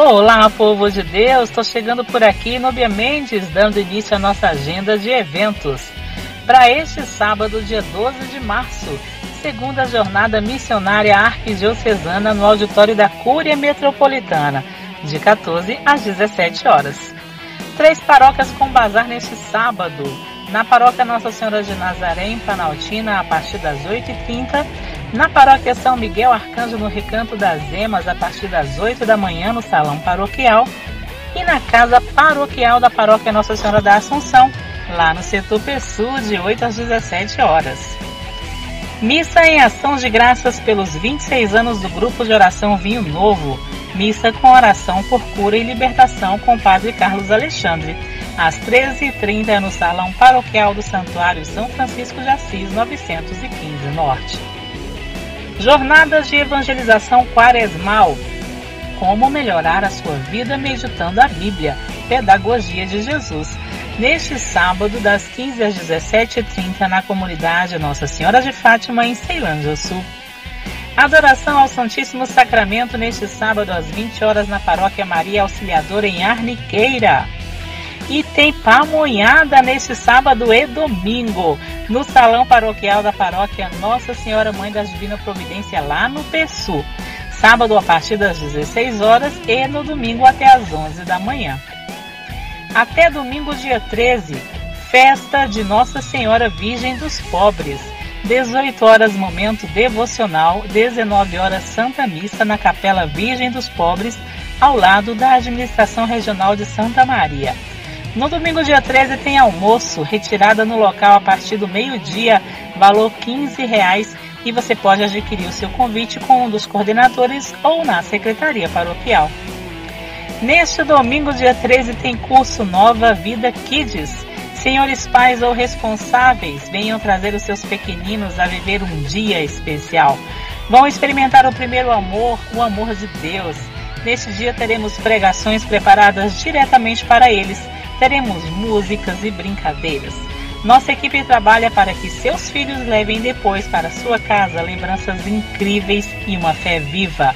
Olá, povo de Deus! Estou chegando por aqui, Nubia Mendes, dando início à nossa agenda de eventos. Para este sábado, dia 12 de março, segunda jornada missionária arquidiocesana no auditório da Cúria Metropolitana, de 14 às 17 horas. Três paróquias com bazar neste sábado. Na paróquia Nossa Senhora de Nazaré, em Planaltina, a partir das 8h30 na paróquia São Miguel Arcanjo, no Recanto das Emas, a partir das 8 da manhã, no Salão Paroquial. E na Casa Paroquial da Paróquia Nossa Senhora da Assunção, lá no setor Pessul, de 8 às 17 horas. Missa em ação de graças pelos 26 anos do Grupo de Oração Vinho Novo. Missa com oração por cura e libertação com o Padre Carlos Alexandre. Às 13h30 no Salão Paroquial do Santuário São Francisco de Assis, 915 Norte. Jornadas de Evangelização Quaresmal. Como melhorar a sua vida meditando a Bíblia. Pedagogia de Jesus. Neste sábado, das 15 às 17h30, na comunidade Nossa Senhora de Fátima, em Ceilândia Sul. Adoração ao Santíssimo Sacramento neste sábado às 20 horas na Paróquia Maria Auxiliadora em Arniqueira. E tem pamonhada neste sábado e domingo, no Salão Paroquial da Paróquia Nossa Senhora Mãe da Divina Providência, lá no Pessu. Sábado a partir das 16 horas e no domingo até as 11 da manhã. Até domingo, dia 13, festa de Nossa Senhora Virgem dos Pobres. 18 horas momento devocional, 19 horas Santa Missa na Capela Virgem dos Pobres, ao lado da Administração Regional de Santa Maria. No domingo, dia 13, tem almoço, retirada no local a partir do meio-dia, valor 15 reais, e você pode adquirir o seu convite com um dos coordenadores ou na secretaria paroquial. Neste domingo, dia 13, tem curso Nova Vida Kids. Senhores pais ou responsáveis, venham trazer os seus pequeninos a viver um dia especial. Vão experimentar o primeiro amor, o amor de Deus. Neste dia teremos pregações preparadas diretamente para eles teremos músicas e brincadeiras. Nossa equipe trabalha para que seus filhos levem depois para sua casa lembranças incríveis e uma fé viva.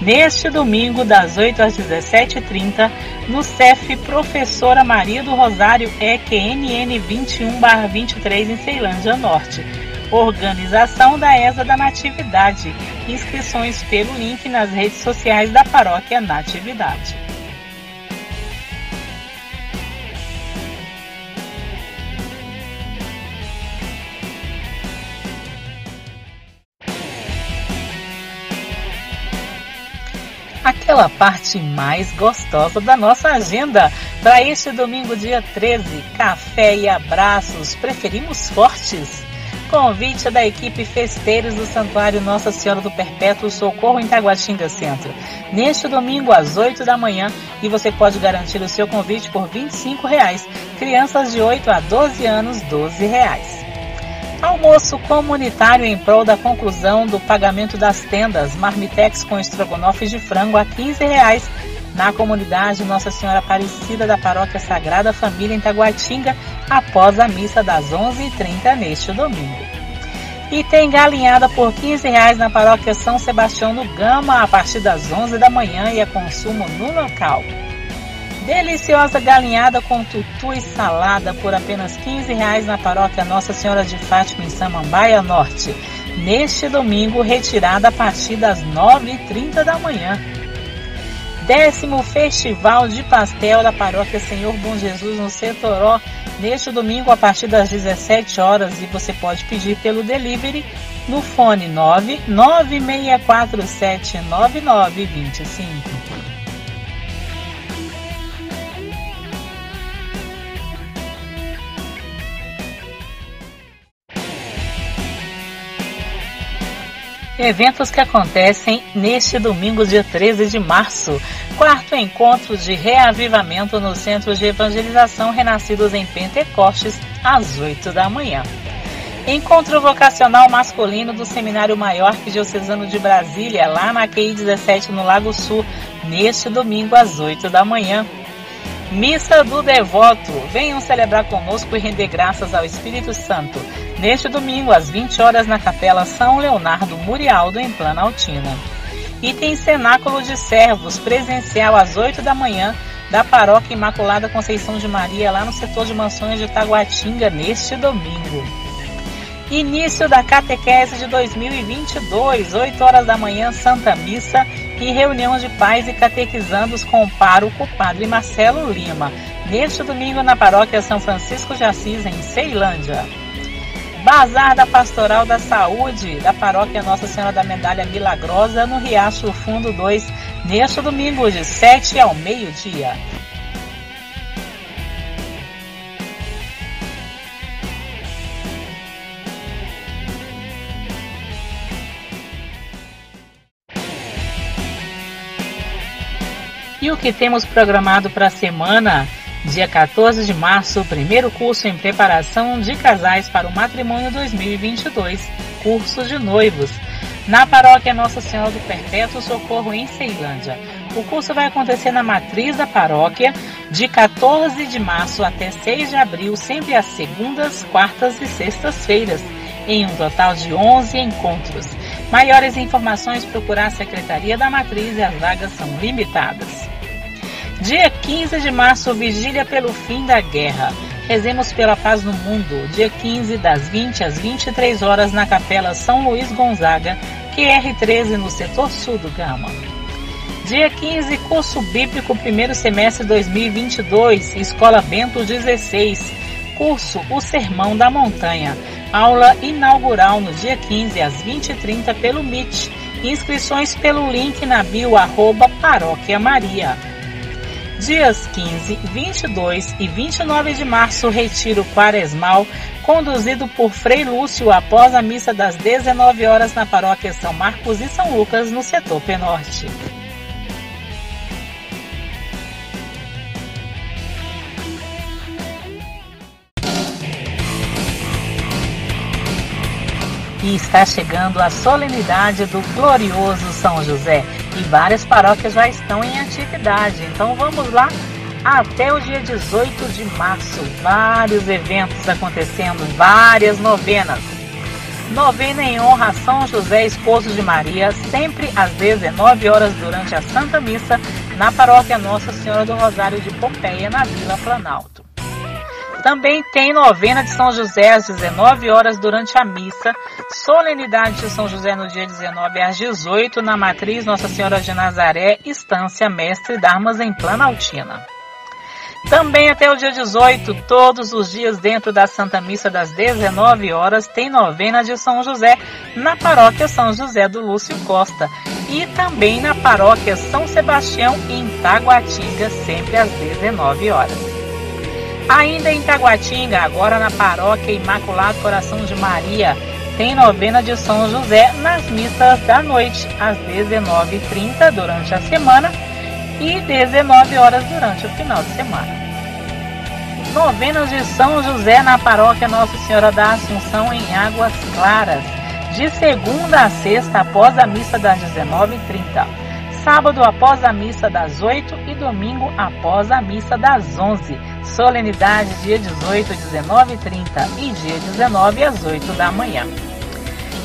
Neste domingo, das 8 às 17h30, no CEF Professora Maria do Rosário EQNN 21-23 em Ceilândia Norte. Organização da ESA da Natividade. Inscrições pelo link nas redes sociais da Paróquia Natividade. aquela parte mais gostosa da nossa agenda. Para este domingo, dia 13, café e abraços, preferimos fortes. Convite da equipe Festeiros do Santuário Nossa Senhora do Perpétuo Socorro em Taguatinga Centro. Neste domingo, às 8 da manhã, e você pode garantir o seu convite por 25 reais. Crianças de 8 a 12 anos, 12 reais. Almoço comunitário em prol da conclusão do pagamento das tendas Marmitex com estrogonofe de frango a 15 reais na comunidade Nossa Senhora Aparecida da Paróquia Sagrada Família em Taguatinga após a missa das 11h30 neste domingo. E tem galinhada por 15 reais na Paróquia São Sebastião no Gama a partir das 11 da manhã e é consumo no local. Deliciosa galinhada com tutu e salada por apenas 15 reais na paróquia Nossa Senhora de Fátima em Samambaia Norte. Neste domingo, retirada a partir das 9h30 da manhã. Décimo Festival de Pastel da Paróquia Senhor Bom Jesus no Setoró, neste domingo a partir das 17 horas e você pode pedir pelo delivery no fone 996479925. Eventos que acontecem neste domingo, dia 13 de março. Quarto encontro de reavivamento no Centro de Evangelização Renascidos em Pentecostes, às 8 da manhã. Encontro vocacional masculino do Seminário Maior Diocesano de Brasília, lá na QI 17 no Lago Sul, neste domingo às 8 da manhã. Missa do Devoto. Venham celebrar conosco e render graças ao Espírito Santo. Neste domingo, às 20 horas, na Capela São Leonardo Murialdo, em Planaltina. E tem cenáculo de servos presencial às 8 da manhã da Paróquia Imaculada Conceição de Maria, lá no setor de mansões de Taguatinga, neste domingo. Início da catequese de 2022, 8 horas da manhã, Santa Missa e reunião de pais e catequizandos com o Padre Marcelo Lima, neste domingo na Paróquia São Francisco de Assis, em Ceilândia. Bazar da Pastoral da Saúde da Paróquia Nossa Senhora da Medalha Milagrosa no Riacho Fundo 2, neste domingo de 7 ao meio-dia. E o que temos programado para a semana? Dia 14 de março, primeiro curso em preparação de casais para o matrimônio 2022, curso de noivos, na paróquia Nossa Senhora do Perpétuo Socorro em Ceilândia. O curso vai acontecer na matriz da paróquia de 14 de março até 6 de abril, sempre às segundas, quartas e sextas-feiras, em um total de 11 encontros. Maiores informações procurar a Secretaria da Matriz e as vagas são limitadas. Dia 15 de março, vigília pelo fim da guerra. Rezemos pela paz no mundo. Dia 15, das 20 às 23 horas, na Capela São Luís Gonzaga, QR13, no setor sul do Gama. Dia 15, curso bíblico, primeiro semestre 2022, Escola Bento 16. Curso O Sermão da Montanha. Aula inaugural no dia 15, às 20h30, pelo MIT. Inscrições pelo link na bio arroba Paróquia Maria. Dias 15, 22 e 29 de março, retiro quaresmal, conduzido por Frei Lúcio após a missa das 19 horas na paróquia São Marcos e São Lucas, no setor Penorte. Está chegando a solenidade do glorioso São José e várias paróquias já estão em atividade. Então vamos lá até o dia 18 de março. Vários eventos acontecendo, várias novenas. Novena em honra a São José, esposo de Maria, sempre às 19 horas durante a Santa Missa, na paróquia Nossa Senhora do Rosário de Pompeia, na Vila Planalto. Também tem novena de São José às 19 horas durante a missa, solenidade de São José no dia 19 às 18 na matriz Nossa Senhora de Nazaré, Estância Mestre Darmas em Planaltina. Também até o dia 18, todos os dias dentro da Santa Missa das 19 horas, tem novena de São José na paróquia São José do Lúcio Costa e também na paróquia São Sebastião em Taguatinga, sempre às 19 horas. Ainda em Taguatinga, agora na paróquia Imaculado Coração de Maria, tem novena de São José nas missas da noite, às 19h30 durante a semana e 19 horas durante o final de semana. Novenas de São José na paróquia Nossa Senhora da Assunção em Águas Claras, de segunda a sexta após a missa das 19h30 sábado após a missa das 8 e domingo após a missa das 11. Solenidade dia 18, 19 e 30 e dia 19 às 8 da manhã.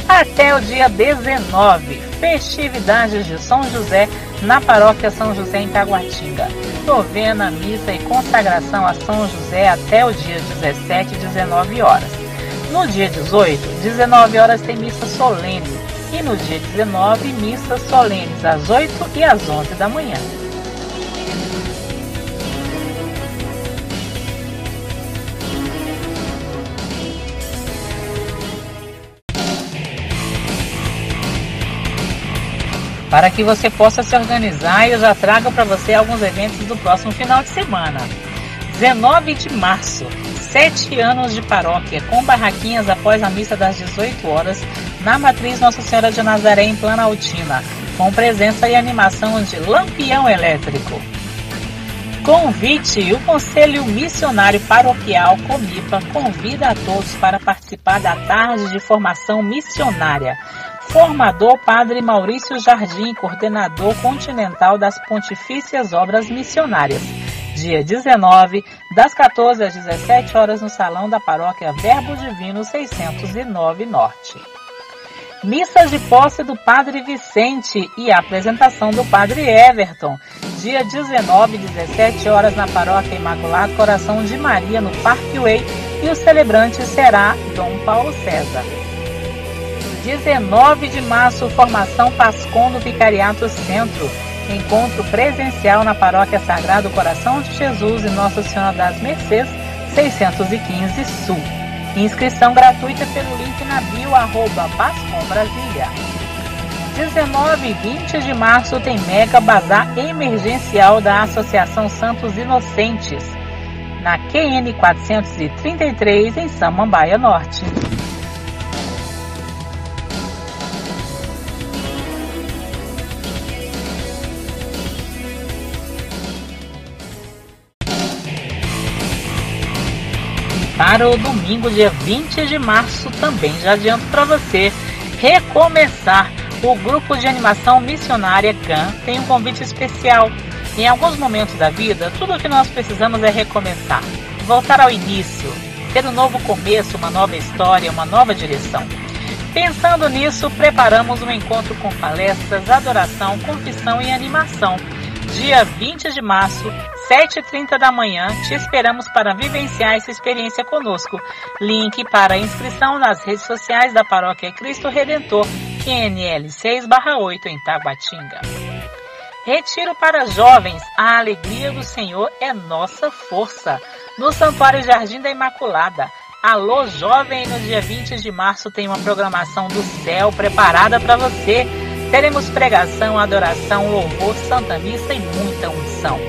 Até o dia 19, festividades de São José na paróquia São José em Taguatinga. Novena, missa e consagração a São José até o dia 17, 19 horas. No dia 18, 19 horas tem missa solene e no dia 19, missas solenes às 8 e às 11 da manhã. Para que você possa se organizar, eu já trago para você alguns eventos do próximo final de semana. 19 de março, sete anos de paróquia, com barraquinhas após a missa das 18 horas, na Matriz Nossa Senhora de Nazaré, em Planaltina, com presença e animação de Lampião Elétrico. Convite: o Conselho Missionário Paroquial Comipa convida a todos para participar da tarde de formação missionária. Formador Padre Maurício Jardim, coordenador continental das Pontifícias Obras Missionárias dia 19, das 14 às 17 horas no Salão da Paróquia Verbo Divino 609 Norte. Missa de posse do Padre Vicente e apresentação do Padre Everton. Dia 19, 17 horas na Paróquia Imaculado Coração de Maria, no Parque Way, e o celebrante será Dom Paulo César. 19 de março, formação Pascom no Vicariato Centro. Encontro presencial na Paróquia Sagrado Coração de Jesus e Nossa Senhora das Mercês, 615 Sul. Inscrição gratuita pelo link na bio arroba Bascom Brasília. 19 e 20 de março tem Mega Bazar Emergencial da Associação Santos Inocentes, na QN 433, em Samambaia Norte. Para o domingo, dia 20 de março, também já adianto para você recomeçar. O grupo de animação missionária GAN tem um convite especial. Em alguns momentos da vida, tudo o que nós precisamos é recomeçar, voltar ao início, ter um novo começo, uma nova história, uma nova direção. Pensando nisso, preparamos um encontro com palestras, adoração, confissão e animação. Dia 20 de março, 7h30 da manhã, te esperamos para vivenciar essa experiência conosco. Link para inscrição nas redes sociais da Paróquia Cristo Redentor, QNL 6/8 em Taguatinga. Retiro para jovens, a alegria do Senhor é nossa força. No Santuário Jardim da Imaculada. Alô Jovem, no dia 20 de março tem uma programação do céu preparada para você. Teremos pregação, adoração, louvor, santa missa e muita unção.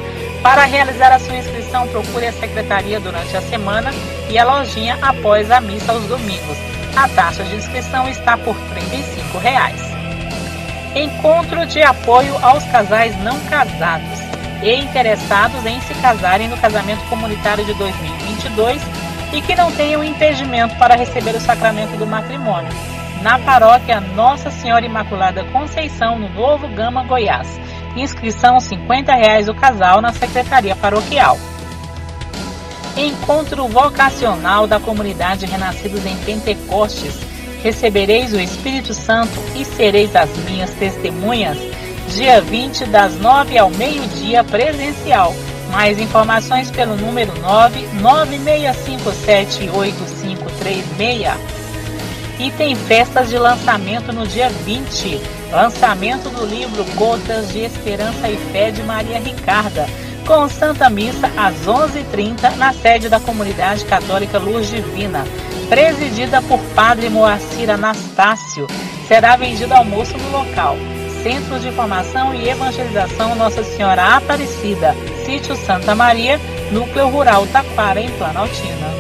Para realizar a sua inscrição, procure a secretaria durante a semana e a lojinha após a missa aos domingos. A taxa de inscrição está por 35 reais. Encontro de apoio aos casais não casados e interessados em se casarem no casamento comunitário de 2022 e que não tenham impedimento para receber o sacramento do matrimônio. Na paróquia Nossa Senhora Imaculada Conceição, no Novo Gama, Goiás. Inscrição 50 reais o casal na Secretaria Paroquial. Encontro vocacional da comunidade Renascidos em Pentecostes. Recebereis o Espírito Santo e sereis as minhas testemunhas. Dia 20, das 9 ao meio-dia, presencial. Mais informações pelo número 996578536. E tem festas de lançamento no dia 20 Lançamento do livro Gotas de Esperança e Fé de Maria Ricarda, com Santa Missa às 11h30 na sede da Comunidade Católica Luz Divina, presidida por Padre Moacir Anastácio. Será vendido almoço no local. Centro de Formação e Evangelização Nossa Senhora Aparecida, Sítio Santa Maria, Núcleo Rural Taquara, em Planaltina.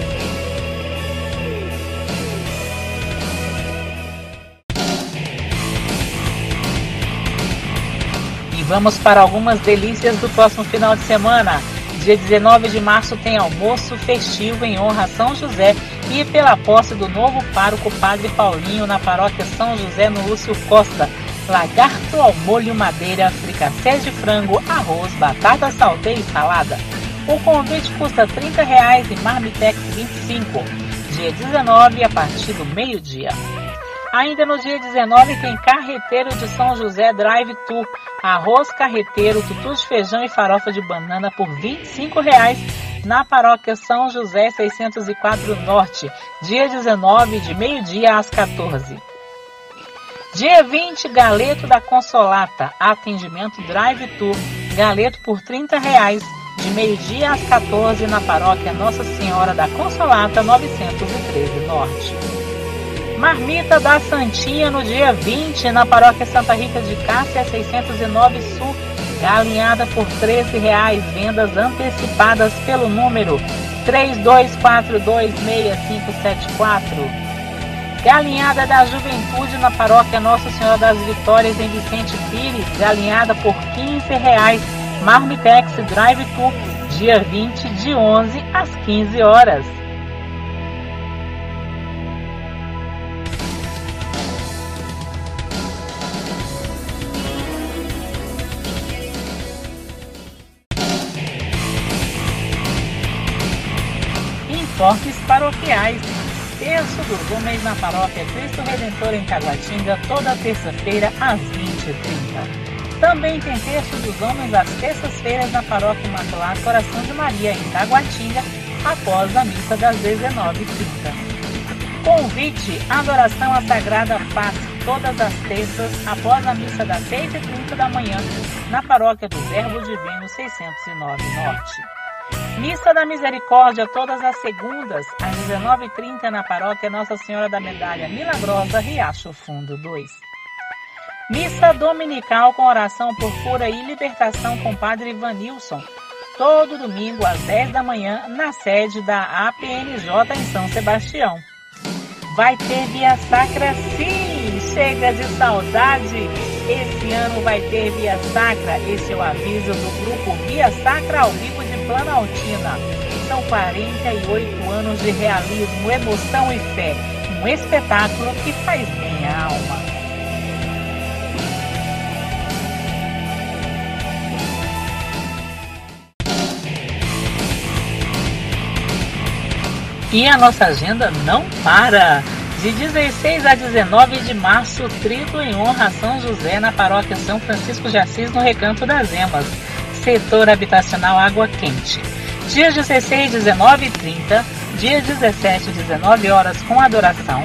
Vamos para algumas delícias do próximo final de semana. Dia 19 de março tem almoço festivo em honra a São José e pela posse do novo pároco Padre Paulinho na paróquia São José no Lúcio Costa. Lagarto ao molho madeira, fricassé de frango, arroz, batata salteira e salada. O convite custa 30 reais e Marmitex 25. Dia 19 a partir do meio-dia. Ainda no dia 19 tem Carreteiro de São José Drive Tour. Arroz carreteiro, tutu de feijão e farofa de banana por 25 reais na paróquia São José 604 Norte, dia 19 de meio-dia às 14. Dia 20, Galeto da Consolata, atendimento Drive Tour, Galeto por 30 reais, de meio-dia às 14 na paróquia Nossa Senhora da Consolata 913 Norte. Marmita da Santinha no dia 20 na paróquia Santa Rita de Cássia 609 Sul, galinhada por 13 reais, vendas antecipadas pelo número 32426574. Galinhada da Juventude na paróquia Nossa Senhora das Vitórias em Vicente Pires, galinhada por 15 reais, Marmitex Drive Tour, dia 20 de 11 às 15 horas. Esportes paroquiais. Terço dos Homens na Paróquia Cristo Redentor em Taguatinga, toda terça-feira às 20h30. Também tem Terço dos Homens às terças-feiras na Paróquia Imaculado Coração de Maria em Taguatinga, após a missa das 19h30. Convite Adoração à Sagrada Face, todas as terças, após a missa das 6h30 da manhã, na Paróquia do Verbo Divino 609 Norte. Missa da Misericórdia, todas as segundas, às 19h30, na Paróquia Nossa Senhora da Medalha Milagrosa, Riacho Fundo 2. Missa Dominical com oração por cura e libertação com Padre Ivanilson, todo domingo às 10 da manhã, na sede da APNJ em São Sebastião. Vai ter Via Sacra sim! Chega de saudade! Esse ano vai ter Via Sacra. Esse é o aviso do grupo Via Sacra ao vivo de Planaltina. São 48 anos de realismo, emoção e fé. Um espetáculo que faz bem à alma. E a nossa agenda não para! De 16 a 19 de março, trito em honra a São José na paróquia São Francisco de Assis, no Recanto das Emas, setor habitacional Água Quente. Dias 16, 19 e 30, dia 17, 19 horas com adoração,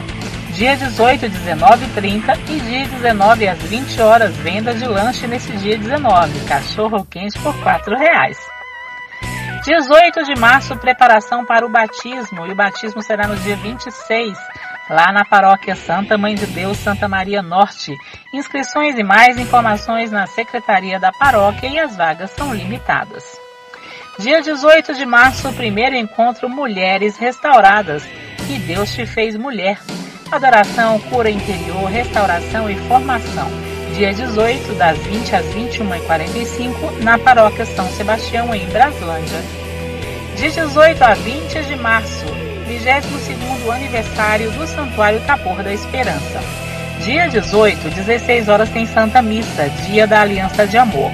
dia 18, 19 e 30 e dia 19 às 20 horas, venda de lanche nesse dia 19, cachorro quente por R$ reais. 18 de março, preparação para o batismo. E o batismo será no dia 26, lá na paróquia Santa Mãe de Deus, Santa Maria Norte. Inscrições e mais informações na secretaria da paróquia e as vagas são limitadas. Dia 18 de março, primeiro encontro Mulheres Restauradas. E Deus te fez mulher. Adoração, cura interior, restauração e formação dia 18, das 20 às 21h45, na paróquia São Sebastião, em Braslândia. De 18 a 20 de março, 22º aniversário do Santuário Tapor da Esperança. Dia 18, 16 horas tem Santa Missa, Dia da Aliança de Amor.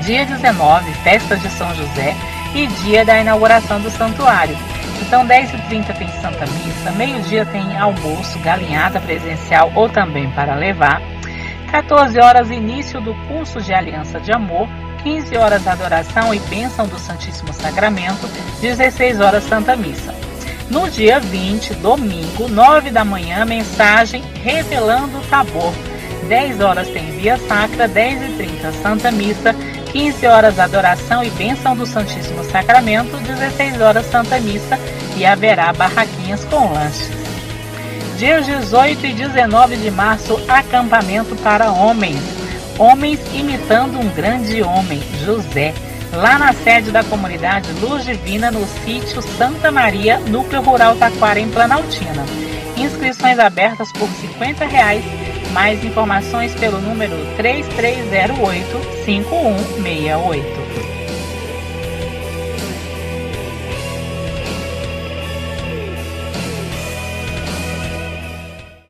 Dia 19, Festa de São José e dia da inauguração do santuário. Então, 10h30 tem Santa Missa, meio-dia tem almoço, galinhada presencial ou também para levar. 14 horas início do curso de Aliança de Amor, 15 horas adoração e bênção do Santíssimo Sacramento, 16 horas Santa Missa. No dia 20, domingo, 9 da manhã, mensagem revelando o Tabor. 10 horas tem Via Sacra, 10 e 30 Santa Missa, 15 horas adoração e bênção do Santíssimo Sacramento, 16 horas Santa Missa e haverá barraquinhas com lanches. Dias 18 e 19 de março, acampamento para homens. Homens imitando um grande homem, José, lá na sede da comunidade Luz Divina, no sítio Santa Maria, núcleo rural Taquara, em Planaltina. Inscrições abertas por 50 reais. Mais informações pelo número 3308 5168.